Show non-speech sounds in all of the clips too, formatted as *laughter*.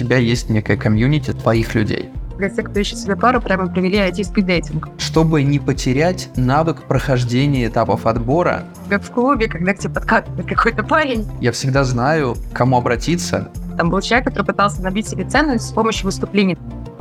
тебя есть некая комьюнити твоих людей. Для тех, кто ищет себе пару, прямо провели IT-спиддейтинг. Чтобы не потерять навык прохождения этапов отбора, Как в клубе, когда к тебе подкатывает какой-то парень, я всегда знаю, к кому обратиться. там был человек, который пытался набить себе ценность с помощью выступлений.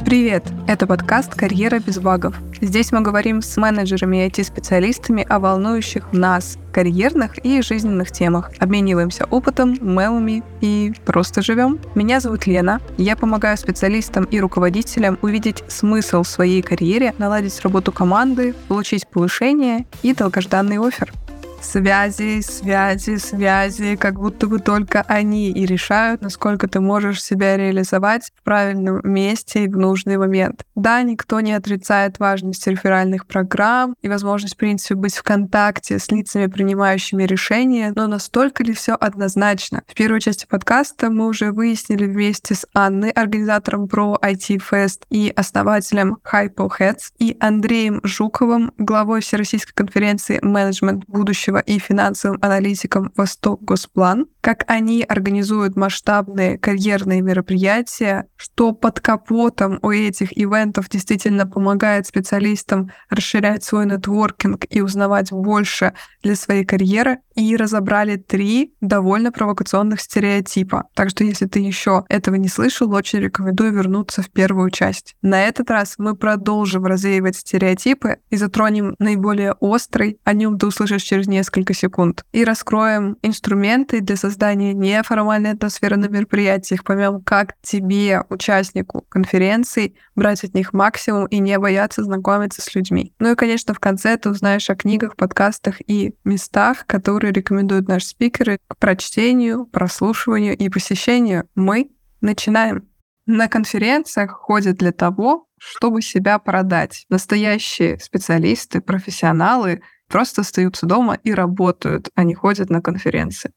Привет! Это подкаст «Карьера без багов». Здесь мы говорим с менеджерами и IT-специалистами о волнующих нас карьерных и жизненных темах. Обмениваемся опытом, мемами и просто живем. Меня зовут Лена. Я помогаю специалистам и руководителям увидеть смысл в своей карьере, наладить работу команды, получить повышение и долгожданный офер. Связи, связи, связи, как будто бы только они и решают, насколько ты можешь себя реализовать в правильном месте и в нужный момент. Да, никто не отрицает важность реферальных программ и возможность, в принципе, быть в контакте с лицами, принимающими решения, но настолько ли все однозначно? В первой части подкаста мы уже выяснили вместе с Анной, организатором Pro IT Fest и основателем Hypo Heads, и Андреем Жуковым, главой Всероссийской конференции «Менеджмент будущего» и финансовым аналитиком «Восток Госплан», как они организуют масштабные карьерные мероприятия, что под капотом у этих ивентов действительно помогает специалистам расширять свой нетворкинг и узнавать больше для своей карьеры, и разобрали три довольно провокационных стереотипа. Так что если ты еще этого не слышал, очень рекомендую вернуться в первую часть. На этот раз мы продолжим развеивать стереотипы и затронем наиболее острый, о нем ты услышишь через несколько секунд, и раскроем инструменты для создания неформальной атмосферы на мероприятиях, поймем, как тебе, участнику конференции, брать от них максимум и не бояться знакомиться с людьми. Ну и, конечно, в конце ты узнаешь о книгах, подкастах и местах, которые рекомендуют наши спикеры к прочтению, прослушиванию и посещению. Мы начинаем. На конференциях ходят для того, чтобы себя продать. Настоящие специалисты, профессионалы просто остаются дома и работают, а не ходят на конференции.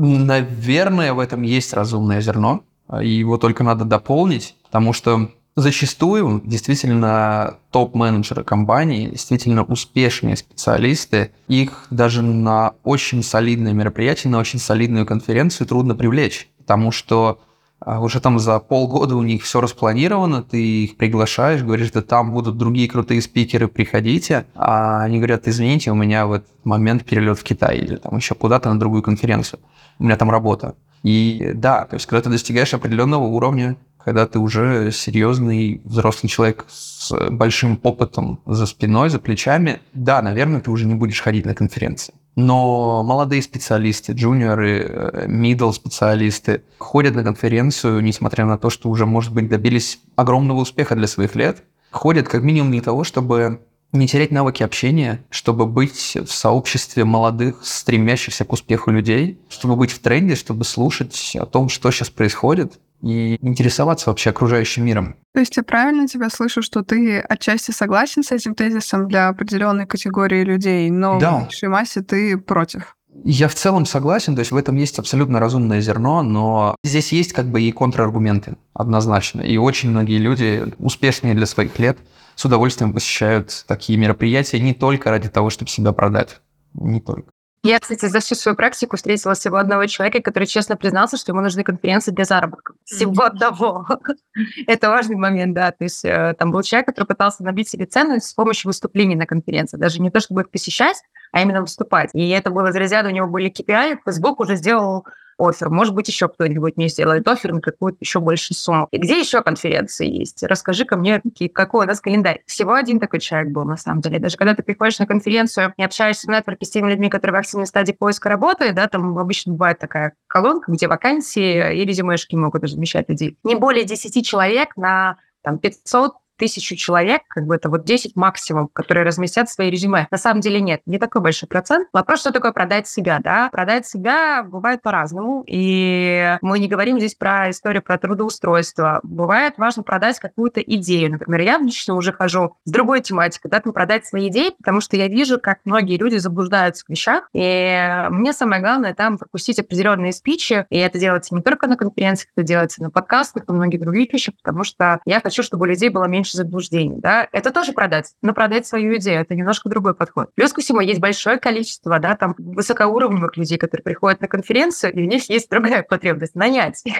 Наверное, в этом есть разумное зерно, и его только надо дополнить, потому что зачастую действительно топ-менеджеры компании, действительно успешные специалисты, их даже на очень солидное мероприятие, на очень солидную конференцию трудно привлечь, потому что а, уже там за полгода у них все распланировано, ты их приглашаешь, говоришь, да там будут другие крутые спикеры, приходите, а они говорят, извините, у меня в этот момент перелет в Китай или там еще куда-то на другую конференцию, у меня там работа. И да, то есть когда ты достигаешь определенного уровня, когда ты уже серьезный взрослый человек с большим опытом за спиной, за плечами, да, наверное, ты уже не будешь ходить на конференции. Но молодые специалисты, джуниоры, middle специалисты ходят на конференцию, несмотря на то, что уже, может быть, добились огромного успеха для своих лет, ходят как минимум для того, чтобы не терять навыки общения, чтобы быть в сообществе молодых, стремящихся к успеху людей, чтобы быть в тренде, чтобы слушать о том, что сейчас происходит, и интересоваться вообще окружающим миром. То есть я правильно тебя слышу, что ты отчасти согласен с этим тезисом для определенной категории людей, но Да. в большей массе ты против? Я в целом согласен, то есть в этом есть абсолютно разумное зерно, но здесь есть как бы и контраргументы однозначно. И очень многие люди, успешные для своих лет, с удовольствием посещают такие мероприятия не только ради того, чтобы себя продать. Не только. Я, кстати, за всю свою практику встретила всего одного человека, который честно признался, что ему нужны конференции для заработка. Всего одного. *laughs* Это важный момент, да. То есть э, там был человек, который пытался набить себе ценность с помощью выступлений на конференции. Даже не то, чтобы их посещать, а именно выступать. И это было из разряда, у него были KPI, Facebook уже сделал офер. Может быть, еще кто-нибудь мне сделает офер на какую-то еще большую сумму. И где еще конференции есть? Расскажи-ка мне, какие- какой у нас календарь. Всего один такой человек был, на самом деле. Даже когда ты приходишь на конференцию и общаешься в нетворке с теми людьми, которые в активной стадии поиска работы, да, там обычно бывает такая колонка, где вакансии и резюмешки могут размещать людей. Не более 10 человек на там, 500 тысячу человек, как бы это вот 10 максимум, которые разместят свои резюме. На самом деле нет, не такой большой процент. Вопрос, что такое продать себя, да? Продать себя бывает по-разному, и мы не говорим здесь про историю про трудоустройство. Бывает важно продать какую-то идею. Например, я лично уже хожу с другой тематикой, да, там продать свои идеи, потому что я вижу, как многие люди заблуждаются в вещах, и мне самое главное там пропустить определенные спичи, и это делается не только на конференциях, это делается на подкастах, на многих других вещах, потому что я хочу, чтобы у людей было меньше меньше заблуждений, да, это тоже продать, но продать свою идею, это немножко другой подход. Плюс ко всему есть большое количество, да, там, высокоуровневых людей, которые приходят на конференцию, и у них есть другая потребность – нанять. *laughs*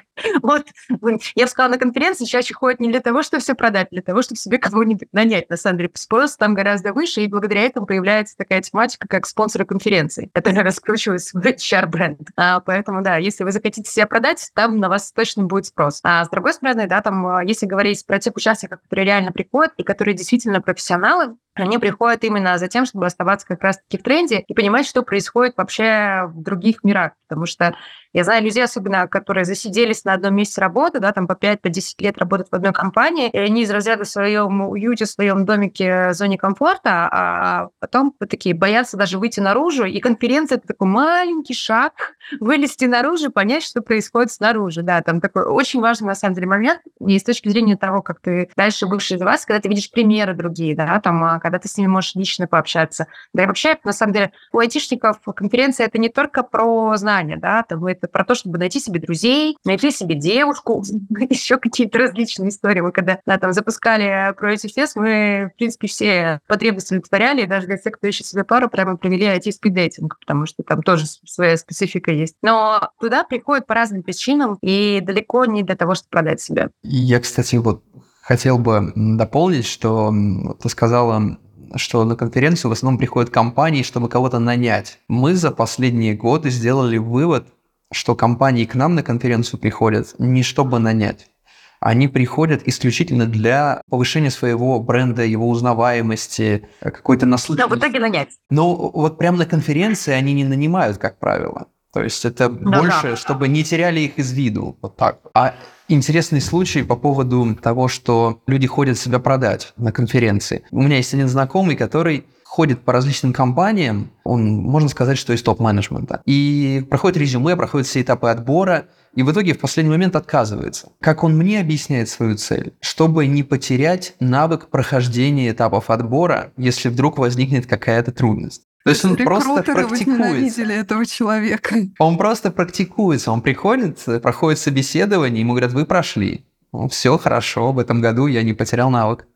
Вот, я бы сказала, на конференции чаще ходят не для того, чтобы все продать, для того, чтобы себе кого-нибудь нанять. На самом деле, спрос там гораздо выше, и благодаря этому появляется такая тематика, как спонсоры конференции, которая *laughs* раскручивает свой HR-бренд. А, поэтому, да, если вы захотите себя продать, там на вас точно будет спрос. А с другой стороны, да, там, а, если говорить про тех участников, которые реально приходят и которые действительно профессионалы, они приходят именно за тем, чтобы оставаться как раз-таки в тренде и понимать, что происходит вообще в других мирах. Потому что я знаю людей, особенно, которые засиделись на одном месте работы, да, там по 5-10 по лет работают в одной компании, и они из разряда в своем уюте, в своем домике, в зоне комфорта, а потом вот такие боятся даже выйти наружу, и конференция – это такой маленький шаг, *laughs* вылезти наружу, понять, что происходит снаружи. Да, там такой очень важный, на самом деле, момент, и с точки зрения того, как ты дальше будешь развиваться, когда ты видишь примеры другие, да, там, а, когда ты с ними можешь лично пообщаться. Да и вообще, на самом деле, у айтишников конференция – это не только про знания, да, там, это про то, чтобы найти себе друзей, найти себе девушку, *laughs* еще какие-то различные истории. Мы когда да, там запускали Project Fest, мы, в принципе, все потребности удовлетворяли, и даже для тех, кто ищет себе пару, прямо провели IT-спиддейтинг, потому что там тоже своя специфика есть. Но туда приходят по разным причинам, и далеко не для того, чтобы продать себя. Я, кстати, вот хотел бы дополнить, что ты сказала что на конференцию в основном приходят компании, чтобы кого-то нанять. Мы за последние годы сделали вывод, что компании к нам на конференцию приходят не чтобы нанять. Они приходят исключительно для повышения своего бренда, его узнаваемости, какой-то наслышанности. Да, в итоге нанять. Но вот прямо на конференции они не нанимают, как правило. То есть это да, больше, да. чтобы не теряли их из виду. Вот так. А интересный случай по поводу того, что люди ходят себя продать на конференции. У меня есть один знакомый, который ходит по различным компаниям, он, можно сказать, что из топ-менеджмента, и проходит резюме, проходит все этапы отбора, и в итоге в последний момент отказывается. Как он мне объясняет свою цель? Чтобы не потерять навык прохождения этапов отбора, если вдруг возникнет какая-то трудность. То есть он просто практикуется. этого человека. *laughs* Он просто практикуется. Он приходит, проходит собеседование, ему говорят, вы прошли. Ну, все хорошо, в этом году я не потерял навык.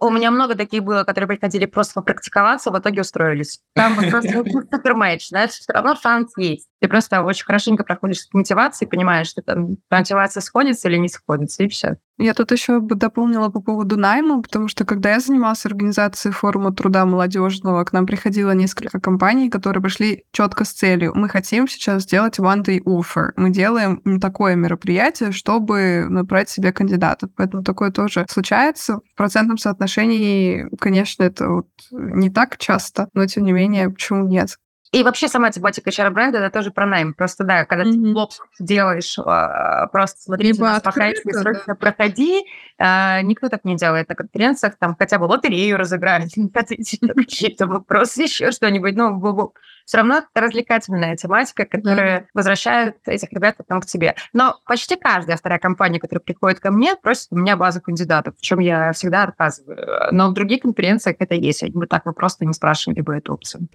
У меня много таких было, которые приходили просто попрактиковаться, в итоге устроились. Там вот просто *laughs* супер матч, знаешь, все равно шанс есть. Ты просто очень хорошенько проходишь мотивации, понимаешь, что там мотивация сходится или не сходится, и все. Я тут еще бы дополнила по поводу найма, потому что когда я занималась организацией форума труда молодежного, к нам приходило несколько компаний, которые пришли четко с целью. Мы хотим сейчас сделать one day offer. Мы делаем такое мероприятие, чтобы набрать себе кандидатов. Поэтому такое тоже случается. В процентном соотношении, конечно, это вот не так часто, но тем не менее, почему нет? И вообще сама тематика HR-бренда это тоже про найм. Просто, да, когда mm-hmm. ты блог делаешь, а, просто смотри, Либо открыто, срочно да. проходи. А, никто так не делает на конференциях, там хотя бы лотерею разыграли, *laughs* *laughs* какие-то вопросы, еще что-нибудь. Ну, все равно это развлекательная тематика, которая mm-hmm. возвращает этих ребят потом к тебе. Но почти каждая вторая компания, которая приходит ко мне, просит у меня базу кандидатов, в чем я всегда отказываю. Но в других конференциях это есть. Мы так мы просто не спрашивали бы эту опцию.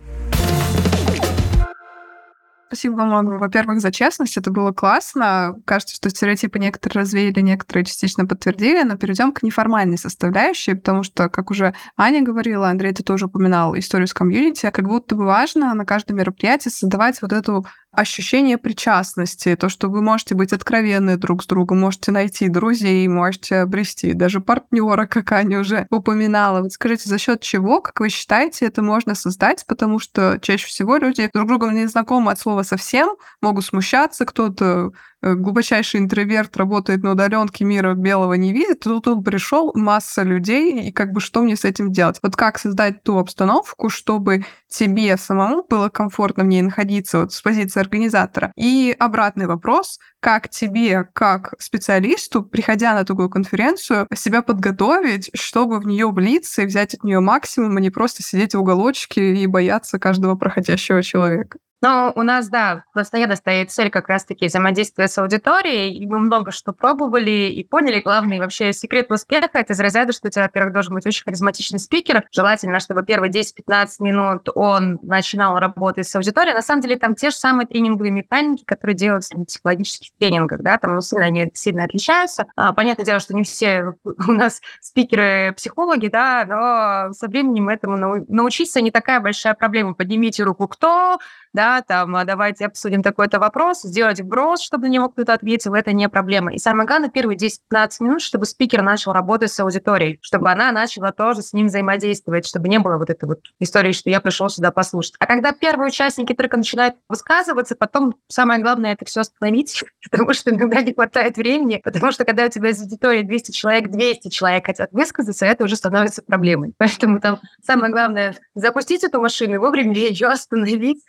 Спасибо вам, во-первых, за честность. Это было классно. Кажется, что стереотипы некоторые развеяли, некоторые частично подтвердили. Но перейдем к неформальной составляющей, потому что, как уже Аня говорила, Андрей, ты тоже упоминал историю с комьюнити, как будто бы важно на каждом мероприятии создавать вот эту ощущение причастности, то, что вы можете быть откровенны друг с другом, можете найти друзей, можете обрести даже партнера, как Аня уже упоминала. Вот скажите, за счет чего, как вы считаете, это можно создать? Потому что чаще всего люди друг с другом не знакомы от слова совсем, могут смущаться, кто-то глубочайший интроверт работает на удаленке, мира белого не видит, тут он пришел, масса людей, и как бы что мне с этим делать? Вот как создать ту обстановку, чтобы тебе самому было комфортно в ней находиться вот с позиции организатора? И обратный вопрос, как тебе, как специалисту, приходя на такую конференцию, себя подготовить, чтобы в нее влиться и взять от нее максимум, а не просто сидеть в уголочке и бояться каждого проходящего человека? Но у нас, да, постоянно стоит цель как раз-таки взаимодействия с аудиторией, и мы много что пробовали и поняли. Главный вообще секрет успеха — это из разряда, что у тебя, во-первых, должен быть очень харизматичный спикер. Желательно, чтобы первые 10-15 минут он начинал работать с аудиторией. На самом деле там те же самые тренинговые механики, которые делаются на психологических тренингах, да, там сильно, они сильно отличаются. А, понятное дело, что не все *laughs* у нас спикеры-психологи, да, но со временем этому научиться не такая большая проблема. Поднимите руку, кто, да, там, а давайте обсудим такой-то вопрос, сделать вброс, чтобы на него кто-то ответил, это не проблема. И самое главное, первые 10-15 минут, чтобы спикер начал работать с аудиторией, чтобы она начала тоже с ним взаимодействовать, чтобы не было вот этой вот истории, что я пришел сюда послушать. А когда первые участники только начинают высказываться, потом самое главное это все остановить, *laughs* потому что иногда не хватает времени, потому что когда у тебя из аудитории 200 человек, 200 человек хотят высказаться, это уже становится проблемой. *laughs* Поэтому там самое главное запустить эту машину и вовремя ее остановить,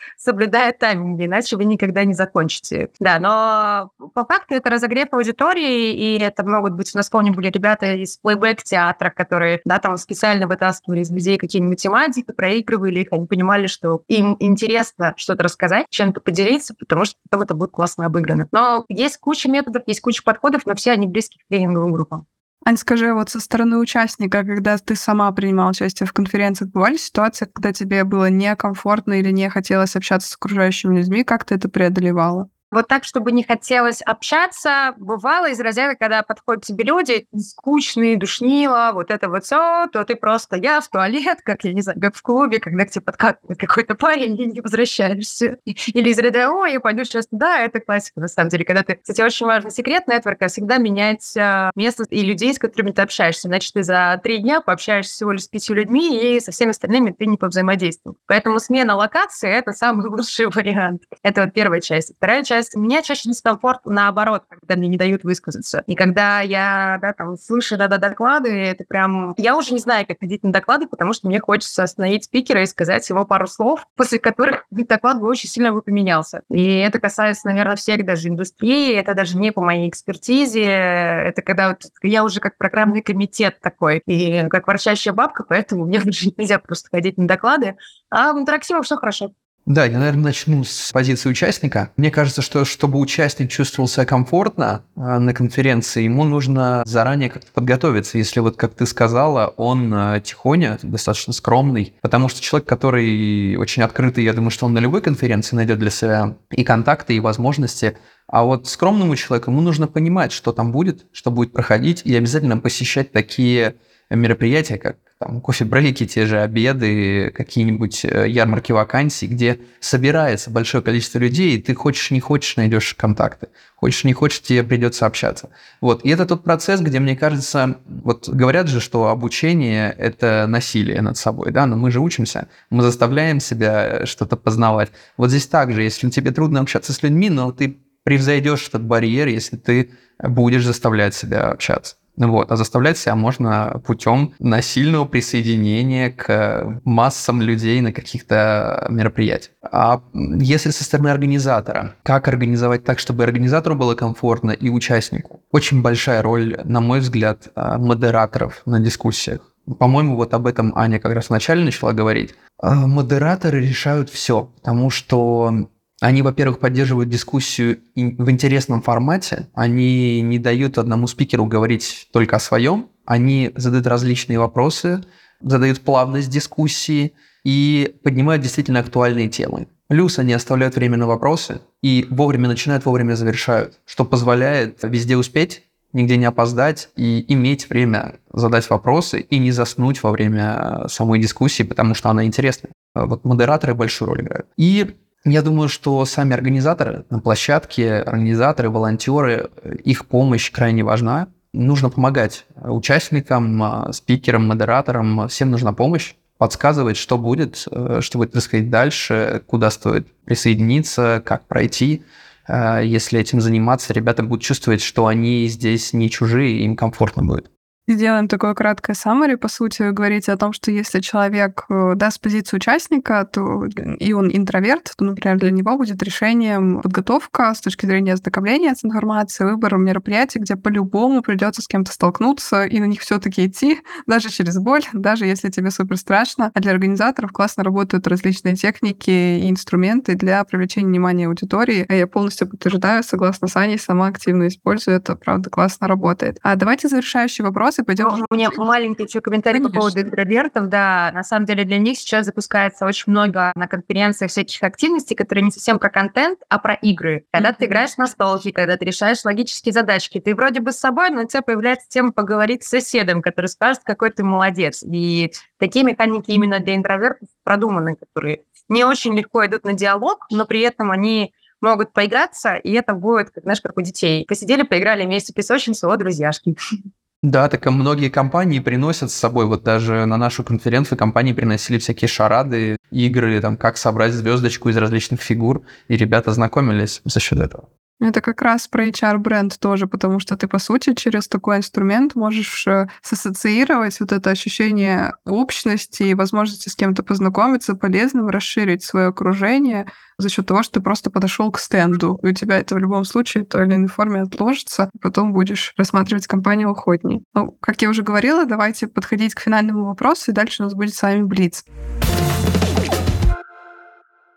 соблюдая тайминг, иначе вы никогда не закончите. Да, но по факту это разогрев аудитории, и это могут быть, у нас, помню, были ребята из плейбэк-театра, которые, да, там специально вытаскивали из людей какие-нибудь тематики, проигрывали их, они понимали, что им интересно что-то рассказать, чем-то поделиться, потому что потом это будет классно обыграно. Но есть куча методов, есть куча подходов, но все они близки к тренинговым группам. Ань, скажи, вот со стороны участника, когда ты сама принимала участие в конференциях, бывали ситуации, когда тебе было некомфортно или не хотелось общаться с окружающими людьми, как ты это преодолевала? Вот так, чтобы не хотелось общаться, бывало из разряда, когда подходят тебе люди скучные, душнило, вот это вот все, то ты просто я в туалет, *laughs* как, я не знаю, как в клубе, когда к тебе подкатывает *laughs* какой-то парень, и не возвращаешься. Или из ряда, ой, я пойду сейчас туда, это классика, на самом деле. Когда ты, кстати, очень важный секрет нетворка, всегда менять место и людей, с которыми ты общаешься. Значит, ты за три дня пообщаешься всего лишь с пятью людьми, и со всеми остальными ты не повзаимодействуешь. Поэтому смена локации — это самый *laughs* лучший вариант. Это вот первая часть. Вторая часть часть. Меня чаще дискомфорт наоборот, когда мне не дают высказаться. И когда я, да, там, слышу да, да, доклады, это прям... Я уже не знаю, как ходить на доклады, потому что мне хочется остановить спикера и сказать ему пару слов, после которых доклад бы очень сильно бы поменялся. И это касается, наверное, всех даже индустрии, это даже не по моей экспертизе, это когда вот я уже как программный комитет такой, и как ворчащая бабка, поэтому мне *laughs* уже нельзя просто ходить на доклады. А в интерактивах все хорошо. Да, я, наверное, начну с позиции участника. Мне кажется, что чтобы участник чувствовал себя комфортно э, на конференции, ему нужно заранее как-то подготовиться. Если вот, как ты сказала, он э, тихоня, достаточно скромный, потому что человек, который очень открытый, я думаю, что он на любой конференции найдет для себя и контакты, и возможности. А вот скромному человеку ему нужно понимать, что там будет, что будет проходить, и обязательно посещать такие мероприятия, как там кофе-брейки, те же обеды, какие-нибудь э, ярмарки вакансий, где собирается большое количество людей, и ты хочешь, не хочешь, найдешь контакты. Хочешь, не хочешь, тебе придется общаться. Вот. И это тот процесс, где, мне кажется, вот говорят же, что обучение – это насилие над собой, да, но мы же учимся, мы заставляем себя что-то познавать. Вот здесь также, если тебе трудно общаться с людьми, но ты превзойдешь этот барьер, если ты будешь заставлять себя общаться. Вот. А заставлять себя можно путем насильного присоединения к массам людей на каких-то мероприятиях. А если со стороны организатора, как организовать так, чтобы организатору было комфортно и участнику? Очень большая роль, на мой взгляд, а, модераторов на дискуссиях. По-моему, вот об этом Аня как раз вначале начала говорить. А, модераторы решают все, потому что они, во-первых, поддерживают дискуссию в интересном формате. Они не дают одному спикеру говорить только о своем. Они задают различные вопросы, задают плавность дискуссии и поднимают действительно актуальные темы. Плюс они оставляют время на вопросы и вовремя начинают, вовремя завершают, что позволяет везде успеть, нигде не опоздать и иметь время задать вопросы и не заснуть во время самой дискуссии, потому что она интересная. Вот модераторы большую роль играют. И я думаю, что сами организаторы на площадке, организаторы, волонтеры, их помощь крайне важна. Нужно помогать участникам, а, спикерам, модераторам. Всем нужна помощь подсказывать, что будет, э, что будет происходить дальше, куда стоит присоединиться, как пройти. Э, если этим заниматься, ребята будут чувствовать, что они здесь не чужие, им комфортно будет. Сделаем такое краткое summary. По сути, вы говорите о том, что если человек э, даст позицию участника, то и он интроверт, то, например, для него будет решением подготовка с точки зрения ознакомления с информацией, выбор мероприятий, где по-любому придется с кем-то столкнуться и на них все-таки идти, *laughs* даже через боль, даже если тебе супер страшно. А для организаторов классно работают различные техники и инструменты для привлечения внимания аудитории. Я полностью подтверждаю, согласно с Аней, сама активно использую это, правда, классно работает. А давайте завершающий вопрос и пойдем... У меня маленький еще комментарий Конечно. по поводу интровертов. Да, на самом деле для них сейчас запускается очень много на конференциях всяких активностей, которые не совсем про контент, а про игры. Когда mm-hmm. ты играешь на столке, когда ты решаешь логические задачки, ты вроде бы с собой, но у тебя появляется тема поговорить с соседом, который скажет, какой ты молодец. И такие механики именно для интровертов продуманы, которые не очень легко идут на диалог, но при этом они могут поиграться, и это будет, как, знаешь, как у детей. Посидели, поиграли вместе песочницу, о, друзьяшки. *laughs* Да, так и многие компании приносят с собой, вот даже на нашу конференцию компании приносили всякие шарады, игры, там, как собрать звездочку из различных фигур, и ребята знакомились за счет этого. Это как раз про HR-бренд тоже, потому что ты, по сути, через такой инструмент можешь э, сассоциировать вот это ощущение общности и возможности с кем-то познакомиться, полезным, расширить свое окружение за счет того, что ты просто подошел к стенду. И у тебя это в любом случае в той или иной форме отложится, и потом будешь рассматривать компанию охотней. Ну, как я уже говорила, давайте подходить к финальному вопросу, и дальше у нас будет с вами блиц.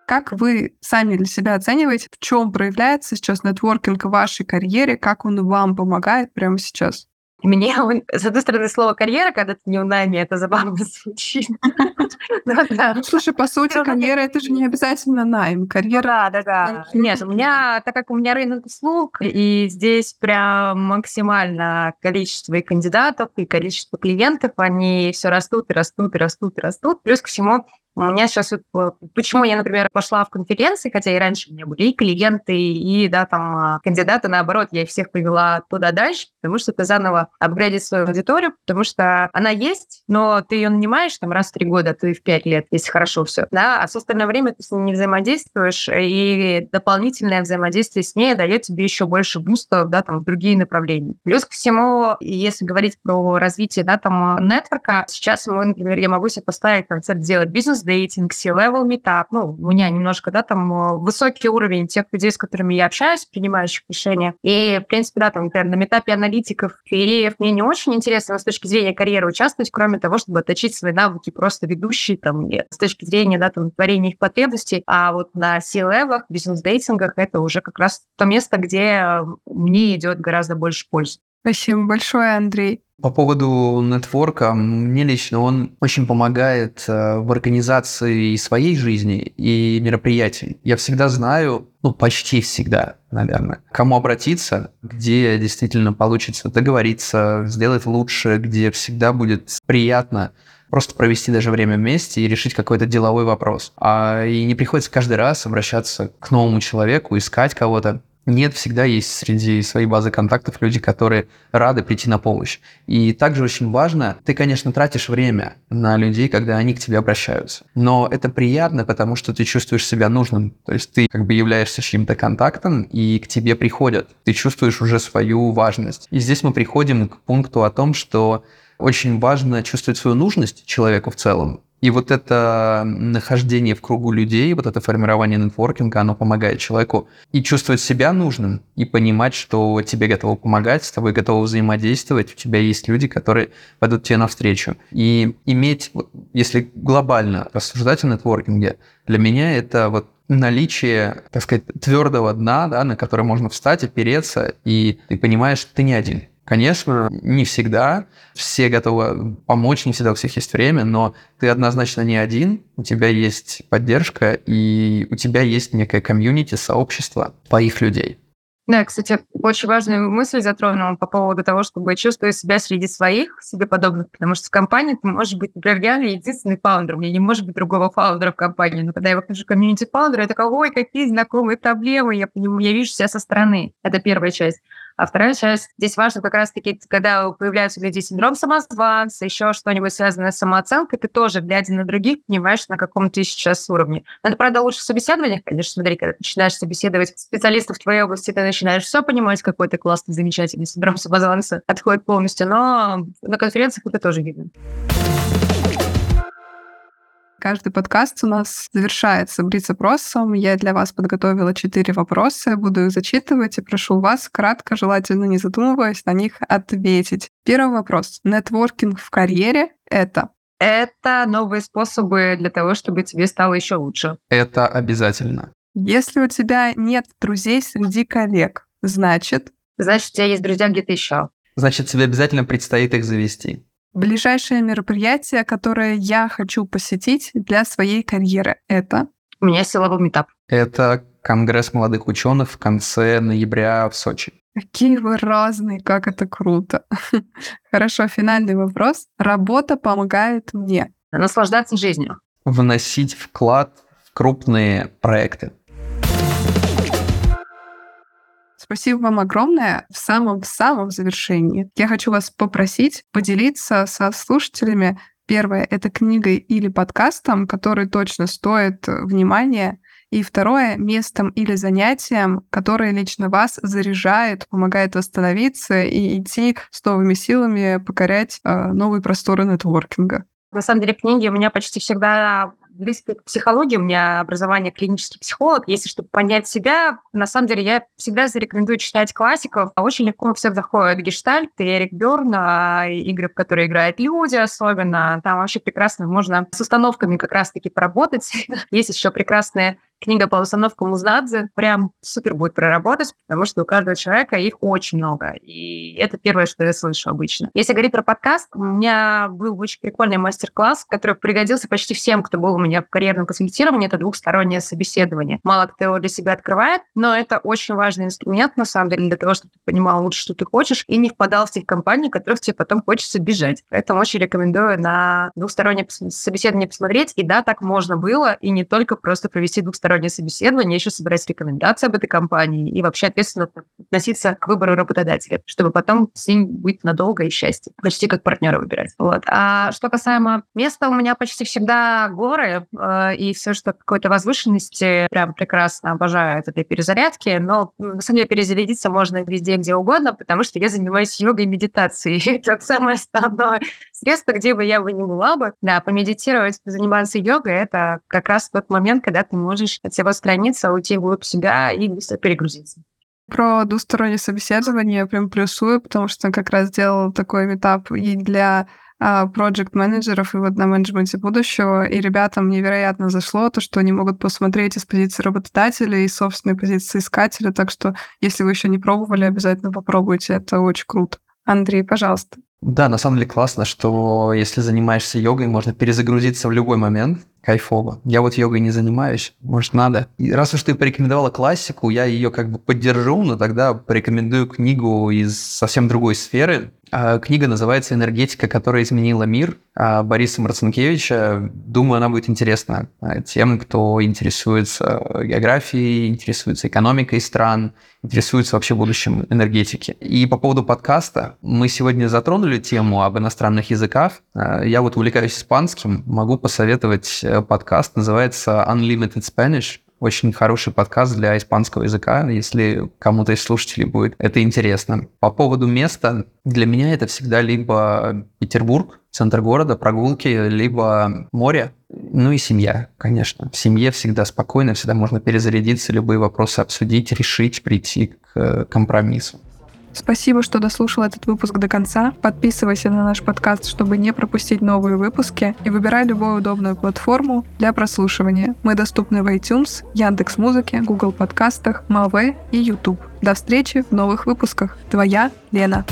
Как вы сами для себя оцениваете, в чем проявляется сейчас нетворкинг в вашей карьере, как он вам помогает прямо сейчас? Мне, с одной стороны, слово «карьера», когда ты не в найме, это забавно звучит. *laughs* Ну, слушай, по сути, карьера — это же не обязательно найм. Карьера... Да, да, да. Нет, у меня, так как у меня рынок услуг, и здесь прям максимально количество и кандидатов, и количество клиентов, они все растут и растут и растут и растут. Плюс ко всему, у меня сейчас, почему я, например, пошла в конференции, хотя и раньше у меня были и клиенты, и, да, там, а, кандидаты, наоборот, я их всех привела туда дальше, потому что ты заново апгрейдить свою аудиторию, потому что она есть, но ты ее нанимаешь там раз в три года, ты в пять лет, если хорошо все, да, а с остальное время ты с ней не взаимодействуешь, и дополнительное взаимодействие с ней дает тебе еще больше бустов, да, там, в другие направления. Плюс ко всему, если говорить про развитие, да, там, нетворка, сейчас, например, я могу себе поставить концепт делать бизнес дейтинг, C-level meetup. Ну, у меня немножко, да, там э, высокий уровень тех людей, с которыми я общаюсь, принимающих решения. И, в принципе, да, там, например, на метапе аналитиков и мне не очень интересно с точки зрения карьеры участвовать, кроме того, чтобы отточить свои навыки просто ведущие, там, с точки зрения, да, там, творения их потребностей. А вот на C-левах, бизнес-дейтингах это уже как раз то место, где мне идет гораздо больше пользы. Спасибо большое, Андрей. По поводу нетворка, мне лично он очень помогает э, в организации своей жизни и мероприятий. Я всегда знаю, ну, почти всегда, наверное, кому обратиться, где действительно получится договориться, сделать лучше, где всегда будет приятно просто провести даже время вместе и решить какой-то деловой вопрос. А и не приходится каждый раз обращаться к новому человеку, искать кого-то. Нет, всегда есть среди своей базы контактов люди, которые рады прийти на помощь. И также очень важно, ты, конечно, тратишь время на людей, когда они к тебе обращаются. Но это приятно, потому что ты чувствуешь себя нужным. То есть ты как бы являешься чьим-то контактом, и к тебе приходят. Ты чувствуешь уже свою важность. И здесь мы приходим к пункту о том, что очень важно чувствовать свою нужность человеку в целом. И вот это нахождение в кругу людей, вот это формирование нетворкинга, оно помогает человеку и чувствовать себя нужным, и понимать, что тебе готовы помогать, с тобой готовы взаимодействовать, у тебя есть люди, которые пойдут тебе навстречу. И иметь, если глобально рассуждать о нетворкинге, для меня это вот наличие, так сказать, твердого дна, да, на который можно встать, опереться, и ты понимаешь, что ты не один. Конечно, не всегда все готовы помочь, не всегда у всех есть время, но ты однозначно не один, у тебя есть поддержка, и у тебя есть некое комьюнити, сообщество твоих людей. Да, кстати, очень важную мысль затронул по поводу того, чтобы чувствовать себя среди своих, себе подобных, потому что в компании ты можешь быть, например, реально единственный фаундер, у меня не может быть другого фаундера в компании, но когда я выхожу в комьюнити фаундера, я такая, ой, какие знакомые проблемы, я, я вижу себя со стороны. Это первая часть. А вторая часть, здесь важно как раз-таки, когда появляется у людей синдром самозванца, еще что-нибудь связанное с самооценкой, ты тоже, глядя на других, понимаешь, на каком ты сейчас уровне. Это, правда, лучше в собеседованиях, конечно, смотри, когда начинаешь собеседовать специалистов в твоей области, ты начинаешь все понимать, какой ты классный, замечательный, синдром самозванца отходит полностью, но на конференциях это тоже видно. Каждый подкаст у нас завершается блиц-опросом. Я для вас подготовила четыре вопроса, буду их зачитывать и прошу вас кратко, желательно не задумываясь, на них ответить. Первый вопрос. Нетворкинг в карьере — это? Это новые способы для того, чтобы тебе стало еще лучше. Это обязательно. Если у тебя нет друзей среди коллег, значит? Значит, у тебя есть друзья где-то еще. Значит, тебе обязательно предстоит их завести. Ближайшее мероприятие, которое я хочу посетить для своей карьеры, это? У меня силовой метап. Это Конгресс молодых ученых в конце ноября в Сочи. Какие вы разные, как это круто. *laughs* Хорошо, финальный вопрос. Работа помогает мне. Наслаждаться жизнью. Вносить вклад в крупные проекты. Спасибо вам огромное. В самом-самом завершении я хочу вас попросить поделиться со слушателями Первое — это книгой или подкастом, который точно стоит внимания. И второе — местом или занятием, которое лично вас заряжает, помогает восстановиться и идти с новыми силами покорять э, новые просторы нетворкинга. На самом деле книги у меня почти всегда близко к психологии, у меня образование клинический психолог. Если чтобы понять себя, на самом деле я всегда зарекомендую читать классиков. А очень легко у всех заходит Гештальт Эрик Берн, а, игры, в которые играют люди особенно. Там вообще прекрасно можно с установками как раз-таки поработать. *laughs* Есть еще прекрасные книга по установкам Музнадзе прям супер будет проработать, потому что у каждого человека их очень много. И это первое, что я слышу обычно. Если говорить про подкаст, у меня был очень прикольный мастер-класс, который пригодился почти всем, кто был у меня в карьерном консультировании. Это двухстороннее собеседование. Мало кто его для себя открывает, но это очень важный инструмент, на самом деле, для того, чтобы ты понимал лучше, что ты хочешь, и не впадал в тех компаний, которых тебе потом хочется бежать. Поэтому очень рекомендую на двухстороннее собеседование посмотреть. И да, так можно было, и не только просто провести двухстороннее двухстороннее собеседование, еще собирать рекомендации об этой компании и вообще ответственно относиться к выбору работодателя, чтобы потом с ним быть надолго и счастье. Почти как партнера выбирать. Вот. А что касаемо места, у меня почти всегда горы, э, и все, что какой-то возвышенности, прям прекрасно обожаю это для перезарядки, но на самом деле перезарядиться можно везде, где угодно, потому что я занимаюсь йогой и медитацией. *laughs* Это самое основное средство, где бы я бы не была бы. Да, помедитировать, заниматься йогой, это как раз тот момент, когда ты можешь от всего страница уйти вглубь себя и быстро перегрузиться. Про двустороннее собеседование я прям плюсую, потому что как раз делала такой метап и для проект-менеджеров и вот на менеджменте будущего, и ребятам невероятно зашло то, что они могут посмотреть из позиции работодателя и собственной позиции искателя, так что если вы еще не пробовали, обязательно попробуйте, это очень круто. Андрей, пожалуйста. Да, на самом деле классно, что если занимаешься йогой, можно перезагрузиться в любой момент. Кайфово. Я вот йогой не занимаюсь, может, надо. И раз уж ты порекомендовала классику, я ее как бы поддержу, но тогда порекомендую книгу из совсем другой сферы. А, книга называется «Энергетика, которая изменила мир» а, Бориса Марцинкевича. Думаю, она будет интересна а, тем, кто интересуется географией, интересуется экономикой стран, интересуется вообще будущим энергетики. И по поводу подкаста, мы сегодня затронули тему об иностранных языках. Я вот увлекаюсь испанским, могу посоветовать э, подкаст, называется Unlimited Spanish очень хороший подкаст для испанского языка, если кому-то из слушателей будет это интересно. По поводу места, для меня это всегда либо Петербург, центр города, прогулки, либо море, ну и семья, конечно. В семье всегда спокойно, всегда можно перезарядиться, любые вопросы обсудить, решить, прийти к э, компромиссу. Спасибо, что дослушал этот выпуск до конца. Подписывайся на наш подкаст, чтобы не пропустить новые выпуски, и выбирай любую удобную платформу для прослушивания. Мы доступны в iTunes, Яндекс Музыке, Google подкастах, Маве и YouTube. До встречи в новых выпусках. Твоя Лена.